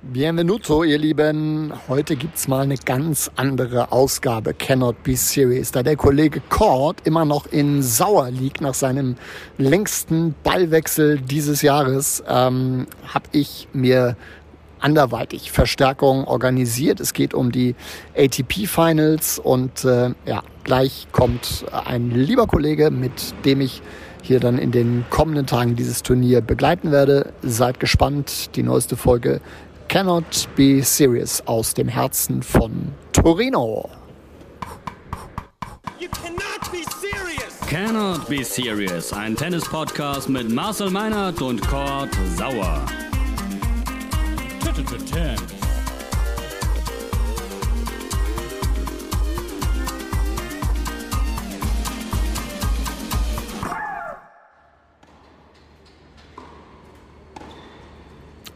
Bienvenuto, ihr Lieben. Heute gibt's mal eine ganz andere Ausgabe Cannot Be Serious. Da der Kollege Cord immer noch in Sauer liegt nach seinem längsten Ballwechsel dieses Jahres, ähm, habe ich mir anderweitig Verstärkung organisiert. Es geht um die ATP Finals und äh, ja, gleich kommt ein lieber Kollege, mit dem ich hier dann in den kommenden Tagen dieses Turnier begleiten werde. Seid gespannt. Die neueste Folge Cannot Be Serious aus dem Herzen von Torino. You cannot be serious! Cannot Be Serious, ein Tennis-Podcast mit Marcel Meinert und Kurt Sauer.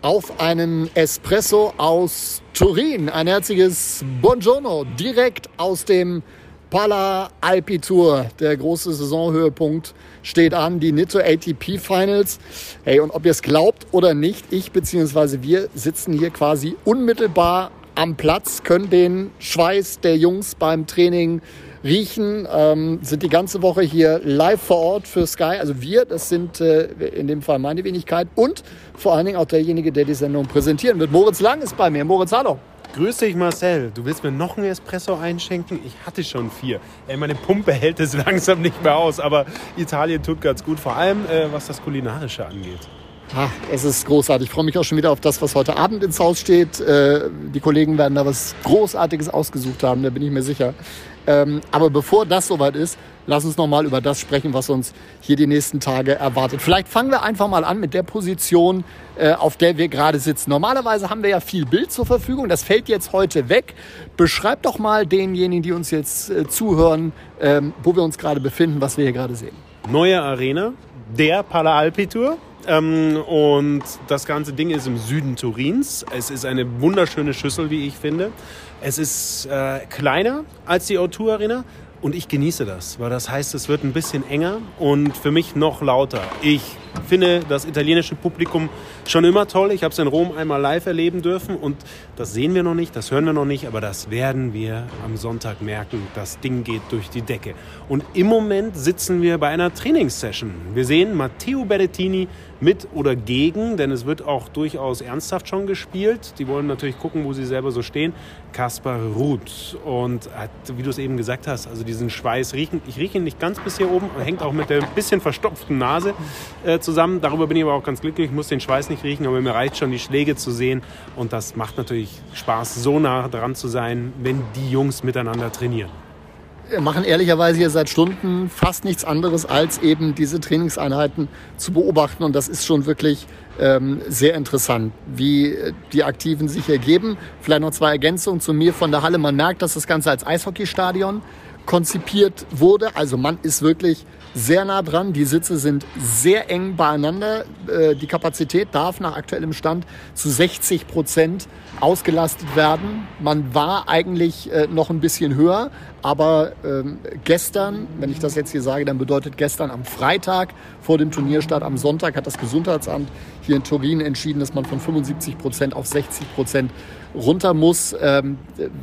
Auf einen Espresso aus Turin. Ein herzliches Buongiorno direkt aus dem Pala Alpi Tour. Der große Saisonhöhepunkt steht an, die Nitto ATP Finals. Hey, und ob ihr es glaubt oder nicht, ich bzw. wir sitzen hier quasi unmittelbar am Platz, können den Schweiß der Jungs beim Training riechen, ähm, sind die ganze Woche hier live vor Ort für Sky. Also wir, das sind äh, in dem Fall meine Wenigkeit und vor allen Dingen auch derjenige, der die Sendung präsentieren wird. Moritz Lang ist bei mir. Moritz, hallo. Grüß dich, Marcel. Du willst mir noch einen Espresso einschenken? Ich hatte schon vier. Ey, meine Pumpe hält es langsam nicht mehr aus, aber Italien tut ganz gut, vor allem äh, was das Kulinarische angeht. Ah, es ist großartig. Ich freue mich auch schon wieder auf das, was heute Abend ins Haus steht. Äh, die Kollegen werden da was Großartiges ausgesucht haben, da bin ich mir sicher. Ähm, aber bevor das soweit ist, lass uns noch mal über das sprechen, was uns hier die nächsten Tage erwartet. Vielleicht fangen wir einfach mal an mit der Position, äh, auf der wir gerade sitzen. Normalerweise haben wir ja viel Bild zur Verfügung. Das fällt jetzt heute weg. Beschreib doch mal denjenigen, die uns jetzt äh, zuhören, ähm, wo wir uns gerade befinden, was wir hier gerade sehen. Neue Arena, der Pala Alpi Tour. Ähm, und das ganze Ding ist im Süden Turins. Es ist eine wunderschöne Schüssel, wie ich finde. Es ist äh, kleiner als die O2 Arena und ich genieße das, weil das heißt, es wird ein bisschen enger und für mich noch lauter. Ich finde das italienische Publikum schon immer toll. Ich habe es in Rom einmal live erleben dürfen und das sehen wir noch nicht, das hören wir noch nicht, aber das werden wir am Sonntag merken. Das Ding geht durch die Decke. Und im Moment sitzen wir bei einer Trainingssession. Wir sehen Matteo Berrettini mit oder gegen, denn es wird auch durchaus ernsthaft schon gespielt. Die wollen natürlich gucken, wo sie selber so stehen. Kaspar Ruth. Und wie du es eben gesagt hast, also diesen Schweiß riechen. Ich rieche ihn nicht ganz bis hier oben, hängt auch mit der bisschen verstopften Nase äh, zusammen. Darüber bin ich aber auch ganz glücklich. Ich muss den Schweiß nicht riechen, aber mir reicht schon, die Schläge zu sehen. Und das macht natürlich Spaß, so nah dran zu sein, wenn die Jungs miteinander trainieren Wir machen ehrlicherweise hier seit Stunden fast nichts anderes, als eben diese Trainingseinheiten zu beobachten. Und das ist schon wirklich ähm, sehr interessant, wie die Aktiven sich ergeben. Vielleicht noch zwei Ergänzungen zu mir von der Halle. Man merkt, dass das Ganze als Eishockeystadion konzipiert wurde. Also man ist wirklich sehr nah dran. Die Sitze sind sehr eng beieinander. Äh, die Kapazität darf nach aktuellem Stand zu 60 Prozent ausgelastet werden. Man war eigentlich äh, noch ein bisschen höher, aber ähm, gestern, wenn ich das jetzt hier sage, dann bedeutet gestern am Freitag vor dem Turnierstart am Sonntag hat das Gesundheitsamt hier in Turin entschieden, dass man von 75 Prozent auf 60 Prozent runter muss. Ähm,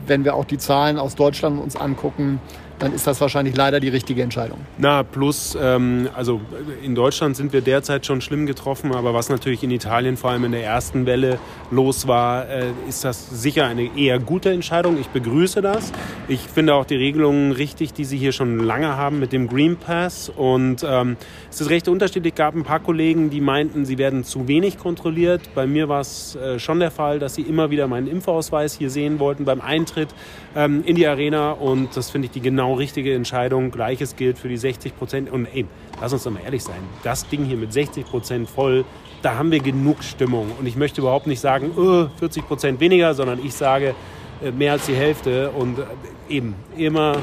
wenn wir auch die Zahlen aus Deutschland uns angucken, dann ist das wahrscheinlich leider die richtige Entscheidung. Na, plus, ähm, also in Deutschland sind wir derzeit schon schlimm getroffen, aber was natürlich in Italien vor allem in der ersten Welle los war, äh, ist das sicher eine eher gute Entscheidung. Ich begrüße das. Ich finde auch die Regelungen richtig, die sie hier schon lange haben mit dem Green Pass. Und ähm, es ist recht unterschiedlich. Gab ein paar Kollegen, die meinten, sie werden zu wenig kontrolliert. Bei mir war es äh, schon der Fall, dass sie immer wieder meinen Impfausweis hier sehen wollten beim Eintritt ähm, in die Arena. Und das finde ich die genau richtige Entscheidung. Gleiches gilt für die 60 Prozent. Und ey, lass uns doch mal ehrlich sein. Das Ding hier mit 60 Prozent voll, da haben wir genug Stimmung. Und ich möchte überhaupt nicht sagen, oh, 40 Prozent weniger, sondern ich sage, äh, mehr als die Hälfte und äh, eben immer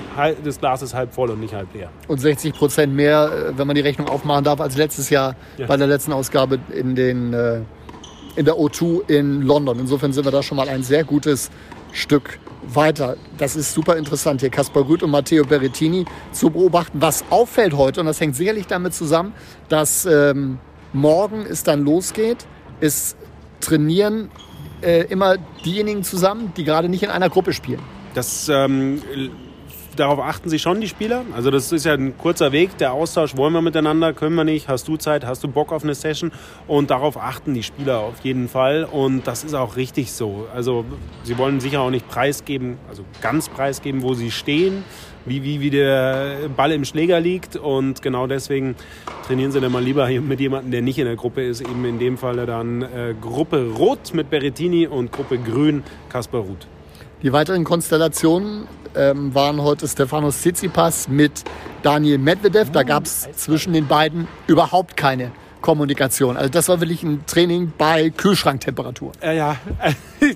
das Glas ist halb voll und nicht halb leer. Und 60 Prozent mehr, äh, wenn man die Rechnung aufmachen darf, als letztes Jahr ja. bei der letzten Ausgabe in, den, in der O2 in London. Insofern sind wir da schon mal ein sehr gutes Stück weiter. Das ist super interessant hier, Kaspar Rüth und Matteo Berrettini zu beobachten. Was auffällt heute, und das hängt sicherlich damit zusammen, dass ähm, morgen es dann losgeht, ist trainieren äh, immer diejenigen zusammen, die gerade nicht in einer Gruppe spielen. Das ähm, darauf achten sie schon, die Spieler. Also das ist ja ein kurzer Weg. Der Austausch, wollen wir miteinander, können wir nicht, hast du Zeit, hast du Bock auf eine Session? Und darauf achten die Spieler auf jeden Fall. Und das ist auch richtig so. Also sie wollen sicher auch nicht preisgeben, also ganz preisgeben, wo sie stehen, wie, wie, wie der Ball im Schläger liegt. Und genau deswegen trainieren sie dann mal lieber mit jemandem, der nicht in der Gruppe ist. Eben in dem Fall dann äh, Gruppe Rot mit Berettini und Gruppe Grün Kaspar Ruth. Die weiteren Konstellationen ähm, waren heute Stefanos Tsitsipas mit Daniel Medvedev. Da gab es zwischen den beiden überhaupt keine Kommunikation. Also das war wirklich ein Training bei Kühlschranktemperatur. Ja, ja,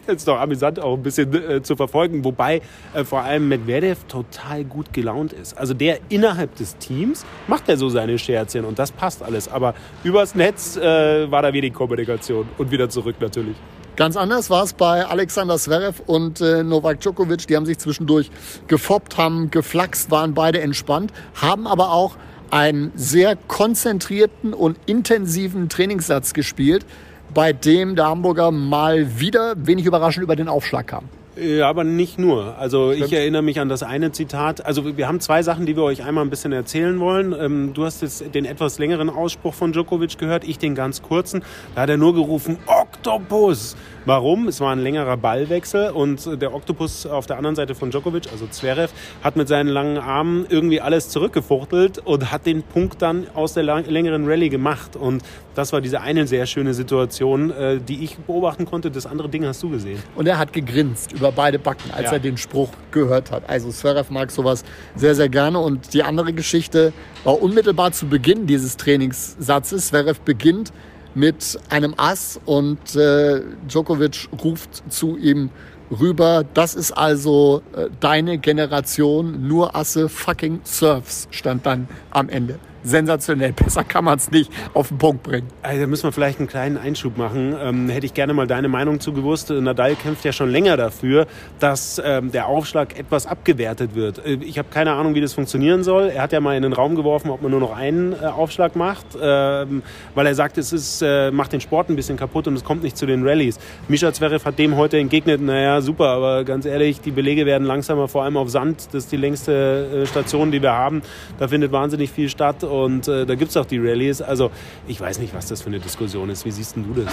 das ist doch amüsant auch ein bisschen äh, zu verfolgen, wobei äh, vor allem Medvedev total gut gelaunt ist. Also der innerhalb des Teams macht er so seine Scherzchen und das passt alles. Aber übers Netz äh, war da wenig Kommunikation und wieder zurück natürlich. Ganz anders war es bei Alexander Zverev und äh, Novak Djokovic. Die haben sich zwischendurch gefoppt, haben geflaxt, waren beide entspannt, haben aber auch einen sehr konzentrierten und intensiven Trainingssatz gespielt, bei dem der Hamburger mal wieder wenig überraschend über den Aufschlag kam. Ja, aber nicht nur. Also ich erinnere mich an das eine Zitat. Also wir haben zwei Sachen, die wir euch einmal ein bisschen erzählen wollen. Ähm, du hast jetzt den etwas längeren Ausspruch von Djokovic gehört, ich den ganz kurzen. Da hat er nur gerufen, Oktopus. Warum? Es war ein längerer Ballwechsel und der Oktopus auf der anderen Seite von Djokovic, also Zverev, hat mit seinen langen Armen irgendwie alles zurückgefuchtelt und hat den Punkt dann aus der längeren Rallye gemacht. Und das war diese eine sehr schöne Situation, äh, die ich beobachten konnte. Das andere Ding hast du gesehen. Und er hat gegrinst über beide Backen, als ja. er den Spruch gehört hat. Also Zverev mag sowas sehr, sehr gerne. Und die andere Geschichte war unmittelbar zu Beginn dieses Trainingssatzes. Zverev beginnt mit einem Ass und äh, Djokovic ruft zu ihm rüber, das ist also äh, deine Generation, nur Asse fucking Surfs, stand dann am Ende sensationell. Besser kann man es nicht auf den Punkt bringen. Also, da müssen wir vielleicht einen kleinen Einschub machen. Ähm, hätte ich gerne mal deine Meinung zu gewusst. Nadal kämpft ja schon länger dafür, dass ähm, der Aufschlag etwas abgewertet wird. Äh, ich habe keine Ahnung, wie das funktionieren soll. Er hat ja mal in den Raum geworfen, ob man nur noch einen äh, Aufschlag macht, ähm, weil er sagt, es ist, äh, macht den Sport ein bisschen kaputt und es kommt nicht zu den Rallyes. Mischa Zverev hat dem heute entgegnet, naja, super, aber ganz ehrlich, die Belege werden langsamer, vor allem auf Sand. Das ist die längste äh, Station, die wir haben. Da findet wahnsinnig viel statt und äh, da gibt es auch die Rallyes. Also ich weiß nicht, was das für eine Diskussion ist. Wie siehst du das?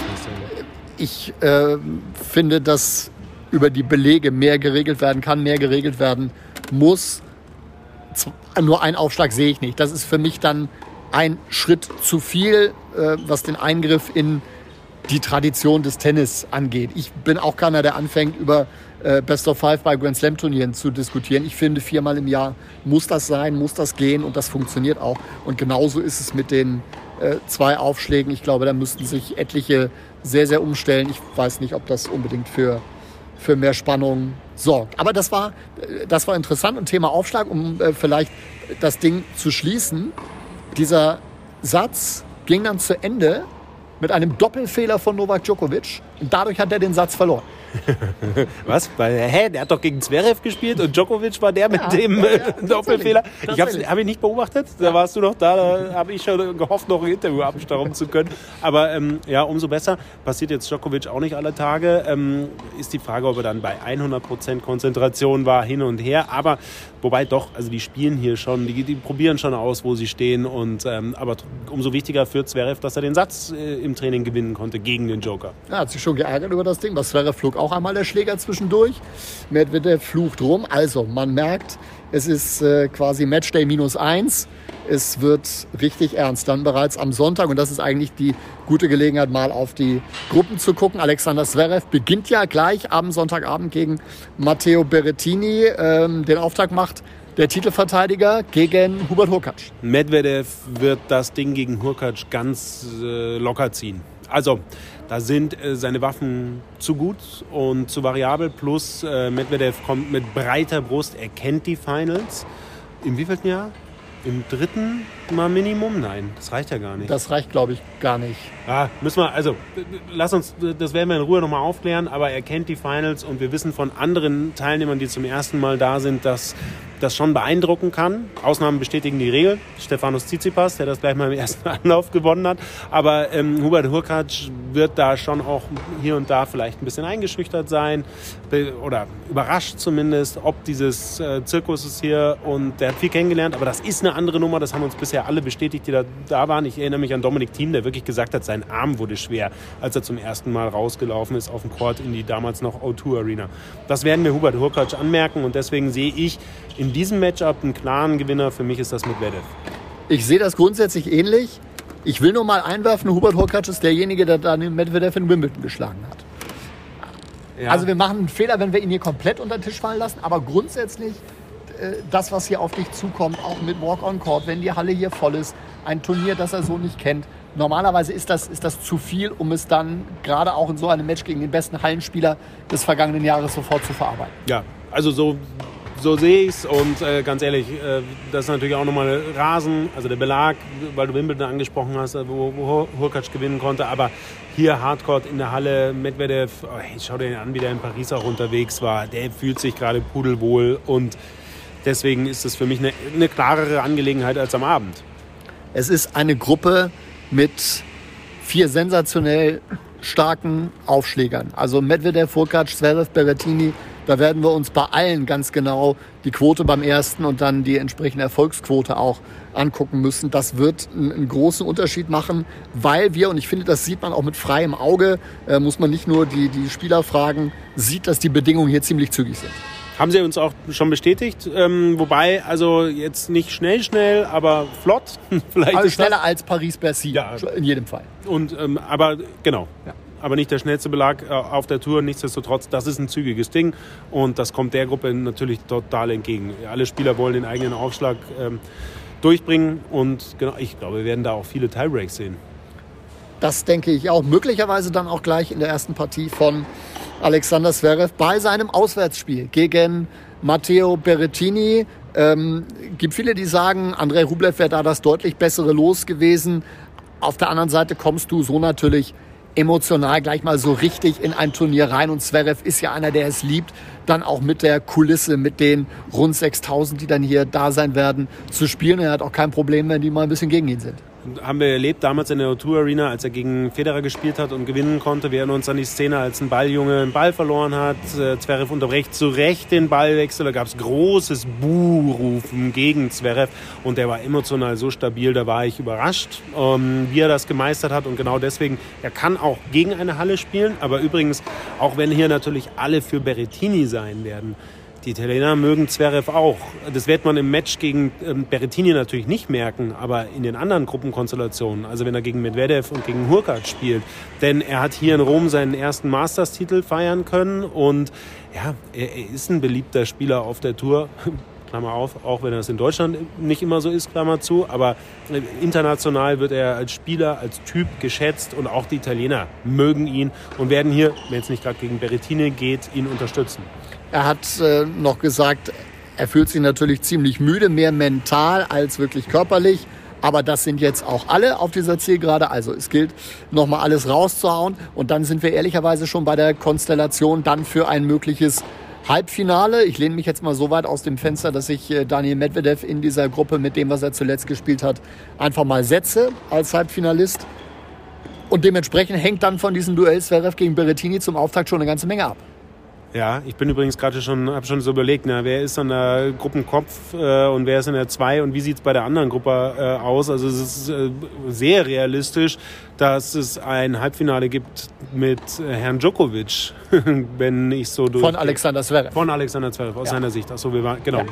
Ich äh, finde, dass über die Belege mehr geregelt werden kann, mehr geregelt werden muss. Nur einen Aufschlag sehe ich nicht. Das ist für mich dann ein Schritt zu viel, äh, was den Eingriff in die Tradition des Tennis angeht. Ich bin auch keiner, der anfängt, über äh, Best of Five bei Grand Slam Turnieren zu diskutieren. Ich finde, viermal im Jahr muss das sein, muss das gehen und das funktioniert auch. Und genauso ist es mit den äh, zwei Aufschlägen. Ich glaube, da müssten sich etliche sehr, sehr umstellen. Ich weiß nicht, ob das unbedingt für, für mehr Spannung sorgt. Aber das war, äh, das war interessant. Und Thema Aufschlag, um äh, vielleicht das Ding zu schließen. Dieser Satz ging dann zu Ende mit einem Doppelfehler von Novak Djokovic. Und dadurch hat er den Satz verloren. Was? Weil, hä, der hat doch gegen Zverev gespielt und Djokovic war der mit ja, dem ja, ja, Doppelfehler. Ich habe hab ich nicht beobachtet, da warst du noch da, da habe ich schon gehofft, noch ein Interview abstauben zu können. Aber ähm, ja, umso besser. Passiert jetzt Djokovic auch nicht alle Tage. Ähm, ist die Frage, ob er dann bei 100% Konzentration war, hin und her. Aber wobei doch, also die spielen hier schon, die, die probieren schon aus, wo sie stehen. Und, ähm, aber umso wichtiger für Zverev, dass er den Satz äh, im Training gewinnen konnte gegen den Joker. Er hat sich schon geärgert über das Ding, was Zverev flog auch einmal der Schläger zwischendurch. Medvedev flucht rum. Also man merkt, es ist äh, quasi Matchday minus eins. Es wird richtig ernst. Dann bereits am Sonntag, und das ist eigentlich die gute Gelegenheit, mal auf die Gruppen zu gucken. Alexander Zverev beginnt ja gleich am Sonntagabend gegen Matteo Berrettini. Ähm, den Auftrag macht der Titelverteidiger gegen Hubert Hurkacz. Medvedev wird das Ding gegen Hurkacz ganz äh, locker ziehen. Also, da sind äh, seine Waffen zu gut und zu variabel. Plus äh, Medvedev kommt mit breiter Brust, er kennt die Finals. Im wievielten Jahr? Im dritten mal Minimum? Nein, das reicht ja gar nicht. Das reicht, glaube ich, gar nicht. Ja, müssen wir, also, lass uns, das werden wir in Ruhe nochmal aufklären, aber er kennt die Finals und wir wissen von anderen Teilnehmern, die zum ersten Mal da sind, dass das schon beeindrucken kann. Ausnahmen bestätigen die Regel. Stefanos Tsitsipas, der das gleich mal im ersten Anlauf gewonnen hat. Aber ähm, Hubert Hurkacz wird da schon auch hier und da vielleicht ein bisschen eingeschüchtert sein oder überrascht zumindest, ob dieses äh, Zirkus hier und der hat viel kennengelernt, aber das ist eine andere Nummer, das haben uns bisher alle bestätigt, die da, da waren. Ich erinnere mich an Dominik Thiem, der wirklich gesagt hat, sein Arm wurde schwer, als er zum ersten Mal rausgelaufen ist auf dem Court in die damals noch O2 Arena. Das werden wir Hubert Hurkacz anmerken und deswegen sehe ich in diesem Matchup einen klaren Gewinner. Für mich ist das Medvedev. Ich sehe das grundsätzlich ähnlich. Ich will nur mal einwerfen, Hubert Hurkacz ist derjenige, der dann Medvedev in Wimbledon geschlagen hat. Ja. Also wir machen einen Fehler, wenn wir ihn hier komplett unter den Tisch fallen lassen, aber grundsätzlich das, was hier auf dich zukommt, auch mit Walk on Court, wenn die Halle hier voll ist, ein Turnier, das er so nicht kennt. Normalerweise ist das, ist das zu viel, um es dann gerade auch in so einem Match gegen den besten Hallenspieler des vergangenen Jahres sofort zu verarbeiten. Ja, also so so sehe ich es und äh, ganz ehrlich, äh, das ist natürlich auch nochmal Rasen, also der Belag, weil du Wimbledon angesprochen hast, äh, wo, wo Hurkacz gewinnen konnte, aber hier Hardcore in der Halle, Medvedev, oh, hey, schau dir den an, wie der in Paris auch unterwegs war, der fühlt sich gerade pudelwohl und deswegen ist es für mich eine, eine klarere Angelegenheit als am Abend. Es ist eine Gruppe mit vier sensationell starken Aufschlägern. Also Medvedev, Furkac, Zverev, Berrettini, da werden wir uns bei allen ganz genau die Quote beim ersten und dann die entsprechende Erfolgsquote auch angucken müssen. Das wird einen großen Unterschied machen, weil wir, und ich finde, das sieht man auch mit freiem Auge, äh, muss man nicht nur die, die Spieler fragen, sieht, dass die Bedingungen hier ziemlich zügig sind. Haben sie uns auch schon bestätigt. Ähm, wobei, also jetzt nicht schnell, schnell, aber flott. Vielleicht also schneller als Paris-Bercy. Ja. In jedem Fall. Und, ähm, aber genau. Ja aber nicht der schnellste Belag äh, auf der Tour. Nichtsdestotrotz, das ist ein zügiges Ding und das kommt der Gruppe natürlich total entgegen. Alle Spieler wollen den eigenen Aufschlag ähm, durchbringen und genau, ich glaube, wir werden da auch viele Tiebreaks sehen. Das denke ich auch. Möglicherweise dann auch gleich in der ersten Partie von Alexander Zverev bei seinem Auswärtsspiel gegen Matteo Berrettini. Ähm, gibt viele, die sagen, Andrei Rublev wäre da das deutlich bessere Los gewesen. Auf der anderen Seite kommst du so natürlich emotional gleich mal so richtig in ein Turnier rein. Und Zverev ist ja einer, der es liebt, dann auch mit der Kulisse, mit den rund 6000, die dann hier da sein werden, zu spielen. Er hat auch kein Problem, wenn die mal ein bisschen gegen ihn sind haben wir erlebt damals in der O2 Arena, als er gegen Federer gespielt hat und gewinnen konnte. Wir erinnern uns an die Szene, als ein Balljunge einen Ball verloren hat. Äh, Zverev unterbrecht zu Recht den Ballwechsel. Da gab es großes Buhrufen gegen Zverev und der war emotional so stabil, da war ich überrascht, ähm, wie er das gemeistert hat. Und genau deswegen, er kann auch gegen eine Halle spielen. Aber übrigens, auch wenn hier natürlich alle für Berrettini sein werden, die Italiener mögen Zverev auch. Das wird man im Match gegen ähm, Berrettini natürlich nicht merken, aber in den anderen Gruppenkonstellationen, also wenn er gegen Medvedev und gegen Hurkacz spielt. Denn er hat hier in Rom seinen ersten Masters-Titel feiern können und ja, er, ist ein beliebter Spieler auf der Tour. Klammer auf, auch wenn das in Deutschland nicht immer so ist, Klammer zu, aber international wird er als Spieler, als Typ geschätzt und auch die Italiener mögen ihn und werden hier, wenn es nicht gerade gegen Berrettini geht, ihn unterstützen. Er hat äh, noch gesagt, er fühlt sich natürlich ziemlich müde, mehr mental als wirklich körperlich. Aber das sind jetzt auch alle auf dieser Zielgerade. Also es gilt, nochmal alles rauszuhauen. Und dann sind wir ehrlicherweise schon bei der Konstellation dann für ein mögliches Halbfinale. Ich lehne mich jetzt mal so weit aus dem Fenster, dass ich äh, Daniel Medvedev in dieser Gruppe mit dem, was er zuletzt gespielt hat, einfach mal setze als Halbfinalist. Und dementsprechend hängt dann von diesem Duell Zverev gegen Berrettini zum Auftakt schon eine ganze Menge ab. Ja, ich bin übrigens gerade schon, habe schon so überlegt, na, wer ist an der Gruppenkopf äh, und wer ist in der 2 und wie sieht es bei der anderen Gruppe äh, aus? Also es ist äh, sehr realistisch, dass es ein Halbfinale gibt mit äh, Herrn Djokovic, wenn ich so durch... Von Alexander Zverev. Von Alexander Zverev, aus ja. seiner Sicht. Achso, wir waren, genau. Ja.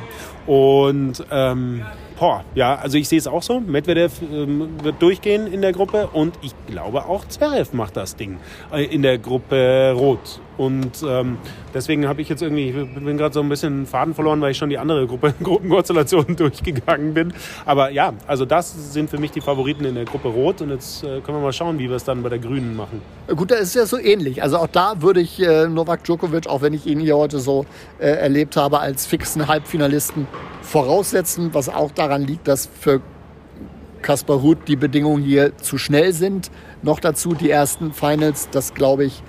Und ähm, Boah, ja, also ich sehe es auch so. Medvedev ähm, wird durchgehen in der Gruppe und ich glaube auch Zverev macht das Ding äh, in der Gruppe Rot. Und ähm, deswegen habe ich jetzt irgendwie, ich bin gerade so ein bisschen Faden verloren, weil ich schon die andere Gruppe, Gruppenkonstellation durchgegangen bin. Aber ja, also das sind für mich die Favoriten in der Gruppe Rot und jetzt äh, können wir mal schauen, wie wir es dann bei der Grünen machen. Gut, da ist ja so ähnlich. Also auch da würde ich äh, Novak Djokovic, auch wenn ich ihn hier heute so äh, erlebt habe, als fixen Halbfinalisten voraussetzen, was auch daran liegt, dass für Kaspar Ruth die Bedingungen hier zu schnell sind. Noch dazu die ersten Finals, das glaube ich,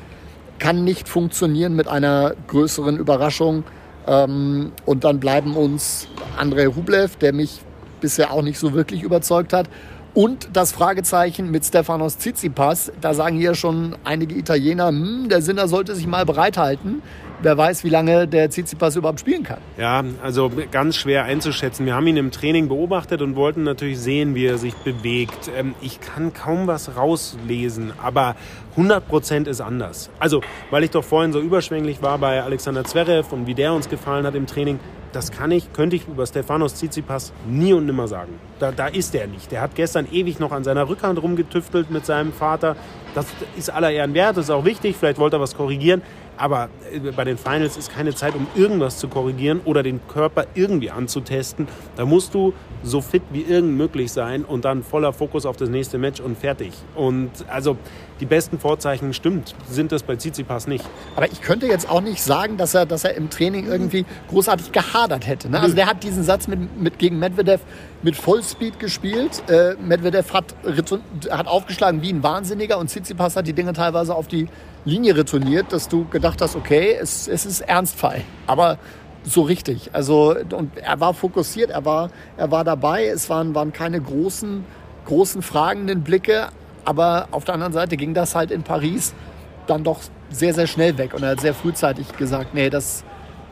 kann nicht funktionieren mit einer größeren Überraschung. Ähm, und dann bleiben uns Andrei Rublev, der mich bisher auch nicht so wirklich überzeugt hat. Und das Fragezeichen mit Stefanos Tsitsipas. Da sagen hier schon einige Italiener, hm, der Sinner sollte sich mal bereithalten. Wer weiß, wie lange der Tsitsipas überhaupt spielen kann. Ja, also ganz schwer einzuschätzen. Wir haben ihn im Training beobachtet und wollten natürlich sehen, wie er sich bewegt. Ähm, ich kann kaum was rauslesen, aber 100 Prozent ist anders. Also, weil ich doch vorhin so überschwänglich war bei Alexander Zverev und wie der uns gefallen hat im Training, das kann ich, könnte ich über Stefanos Tsitsipas nie und nimmer sagen. Da, da ist er nicht. Der hat gestern ewig noch an seiner Rückhand rumgetüftelt mit seinem Vater. Das ist aller Ehren wert, das ist auch wichtig. Vielleicht wollte er was korrigieren. Aber äh, bei den Finals ist keine Zeit, um irgendwas zu korrigieren oder den Körper irgendwie anzutesten. Da musst du so fit wie irgend möglich sein und dann voller Fokus auf das nächste Match und fertig. Und also die besten Vorzeichen stimmt, sind das bei Tsitsipas nicht. Aber ich könnte jetzt auch nicht sagen, dass er, dass er im Training irgendwie großartig gehadert hätte. Ne? Also der hat diesen Satz mit, mit gegen Medvedev mit Vollspeed gespielt. Äh, Medvedev hat, hat aufgeschlagen wie ein Wahnsinniger und Tsitsipas hat die Dinge teilweise auf die Linie retourniert, dass du gedacht hast, okay, es, es ist Ernstfall. Aber so richtig. Also, und er war fokussiert, er war, er war dabei. Es waren, waren keine großen, großen fragenden Blicke. Aber auf der anderen Seite ging das halt in Paris dann doch sehr, sehr schnell weg. Und er hat sehr frühzeitig gesagt, nee, das,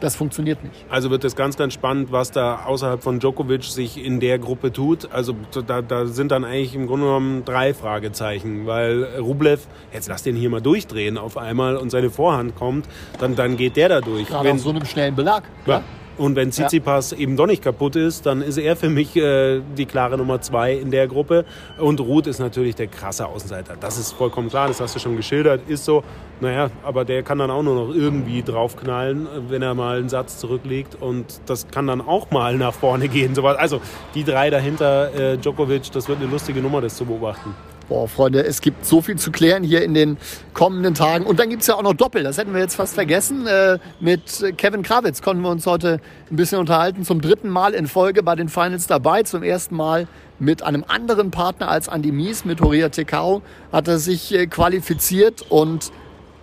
das funktioniert nicht. Also wird es ganz, ganz spannend, was da außerhalb von Djokovic sich in der Gruppe tut. Also da, da sind dann eigentlich im Grunde genommen drei Fragezeichen, weil Rublev, jetzt lass den hier mal durchdrehen auf einmal und seine Vorhand kommt, dann, dann geht der da durch. Gerade Wenn, auf so einem schnellen Belag. Ja. Und wenn Tsitsipas ja. eben doch nicht kaputt ist, dann ist er für mich äh, die klare Nummer zwei in der Gruppe. Und Ruth ist natürlich der krasse Außenseiter. Das ist vollkommen klar, das hast du schon geschildert, ist so. Naja, aber der kann dann auch nur noch irgendwie draufknallen, wenn er mal einen Satz zurücklegt. Und das kann dann auch mal nach vorne gehen. Also die drei dahinter, äh, Djokovic, das wird eine lustige Nummer, das zu beobachten. Boah, Freunde, es gibt so viel zu klären hier in den kommenden Tagen. Und dann gibt es ja auch noch Doppel, das hätten wir jetzt fast vergessen. Äh, mit Kevin Krawitz konnten wir uns heute ein bisschen unterhalten. Zum dritten Mal in Folge bei den Finals dabei. Zum ersten Mal mit einem anderen Partner als Andy Mies, mit Horia Tekau, hat er sich äh, qualifiziert und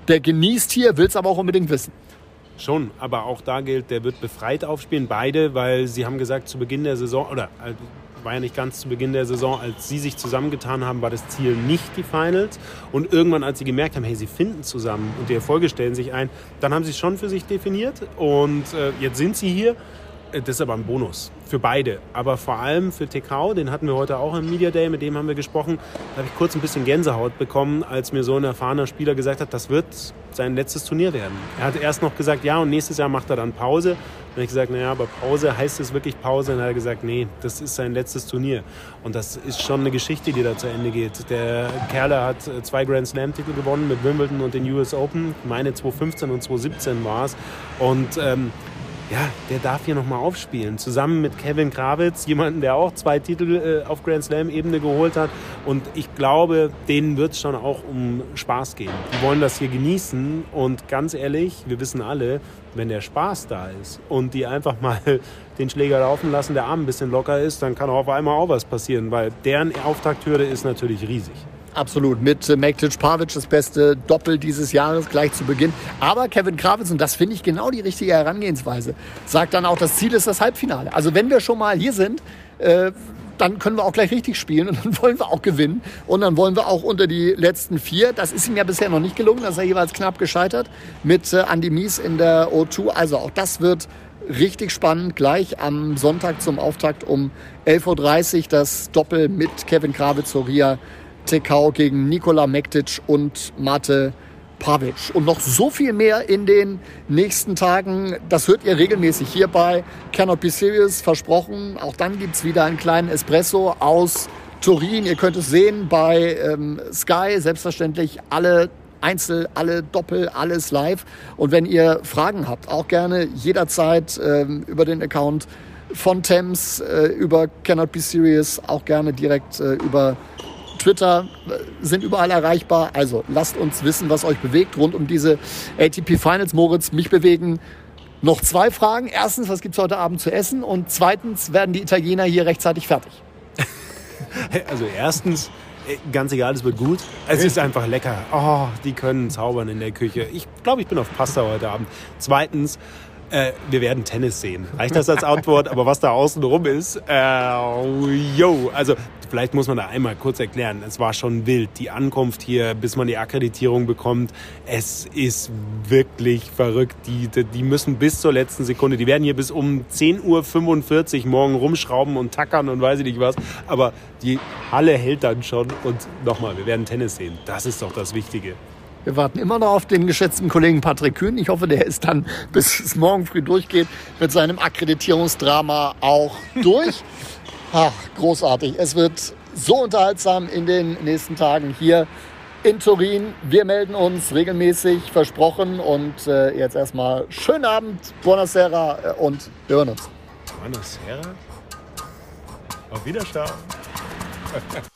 der genießt hier, will es aber auch unbedingt wissen. Schon, aber auch da gilt, der wird befreit aufspielen, beide, weil sie haben gesagt, zu Beginn der Saison, oder äh, war ja nicht ganz zu Beginn der Saison, als sie sich zusammengetan haben, war das Ziel nicht die Finals. Und irgendwann, als sie gemerkt haben, hey, sie finden zusammen und die Erfolge stellen sich ein, dann haben sie es schon für sich definiert. Und äh, jetzt sind sie hier. Äh, das ist aber ein Bonus für beide. Aber vor allem für TK, den hatten wir heute auch im Media Day, mit dem haben wir gesprochen. Da habe ich kurz ein bisschen Gänsehaut bekommen, als mir so ein erfahrener Spieler gesagt hat, das wird sein letztes Turnier werden. Er hat erst noch gesagt, ja, und nächstes Jahr macht er dann Pause. Dann habe ich gesagt, naja, aber Pause, heißt es wirklich Pause? Und dann hat er gesagt, nee, das ist sein letztes Turnier. Und das ist schon eine Geschichte, die da zu Ende geht. Der Kerle hat zwei Grand Slam-Titel gewonnen mit Wimbledon und den US Open. Meine 2015 und 2017 war es. Und ähm, ja, der darf hier nochmal aufspielen. Zusammen mit Kevin Krawitz, jemanden, der auch zwei Titel äh, auf Grand Slam-Ebene geholt hat. Und ich glaube, denen wird es schon auch um Spaß gehen. Die wollen das hier genießen. Und ganz ehrlich, wir wissen alle, wenn der Spaß da ist und die einfach mal den Schläger laufen lassen, der Arm ein bisschen locker ist, dann kann auch auf einmal auch was passieren, weil deren Auftakthürde ist natürlich riesig. Absolut. Mit äh, Mektic Pavic das beste Doppel dieses Jahres gleich zu Beginn. Aber Kevin Krawitz, und das finde ich genau die richtige Herangehensweise, sagt dann auch, das Ziel ist das Halbfinale. Also wenn wir schon mal hier sind, äh, dann können wir auch gleich richtig spielen und dann wollen wir auch gewinnen. Und dann wollen wir auch unter die letzten vier. Das ist ihm ja bisher noch nicht gelungen, das ist er jeweils knapp gescheitert mit äh, Andy Mies in der O2. Also auch das wird richtig spannend. Gleich am Sonntag zum Auftakt um 11.30 Uhr das Doppel mit Kevin Krawitz, Soria Tekau gegen Nikola Mektic und Mate Pavic. Und noch so viel mehr in den nächsten Tagen. Das hört ihr regelmäßig hier bei Cannot Be Serious, versprochen. Auch dann gibt es wieder einen kleinen Espresso aus Turin. Ihr könnt es sehen bei ähm, Sky. Selbstverständlich alle Einzel, alle Doppel, alles live. Und wenn ihr Fragen habt, auch gerne jederzeit ähm, über den Account von Thames, äh, über Cannot Be Serious, auch gerne direkt äh, über Twitter äh, sind überall erreichbar. Also lasst uns wissen, was euch bewegt rund um diese ATP Finals. Moritz, mich bewegen noch zwei Fragen. Erstens, was gibt es heute Abend zu essen? Und zweitens, werden die Italiener hier rechtzeitig fertig? Also erstens, äh, ganz egal, es wird gut. Es ist einfach lecker. Oh, die können zaubern in der Küche. Ich glaube, ich bin auf Pasta heute Abend. Zweitens, Äh, wir werden Tennis sehen. Reicht das als Antwort? Aber was da außen rum ist, äh, yo, also vielleicht muss man da einmal kurz erklären. Es war schon wild. Die Ankunft hier, bis man die Akkreditierung bekommt, es ist wirklich verrückt. Die, die müssen bis zur letzten Sekunde, die werden hier bis um 10.45 Uhr morgen rumschrauben und tackern und weiß ich nicht was. Aber die Halle hält dann schon. Und nochmal, wir werden Tennis sehen. Das ist doch das Wichtige. Wir warten immer noch auf den geschätzten Kollegen Patrick Kühn. Ich hoffe, der ist dann, bis es morgen früh durchgeht, mit seinem Akkreditierungsdrama auch durch. Ach, großartig. Es wird so unterhaltsam in den nächsten Tagen hier in Turin. Wir melden uns regelmäßig, versprochen. Und äh, jetzt erstmal schönen Abend, Buonasera äh, und wir hören uns. Buonasera? Auf Wiedersehen.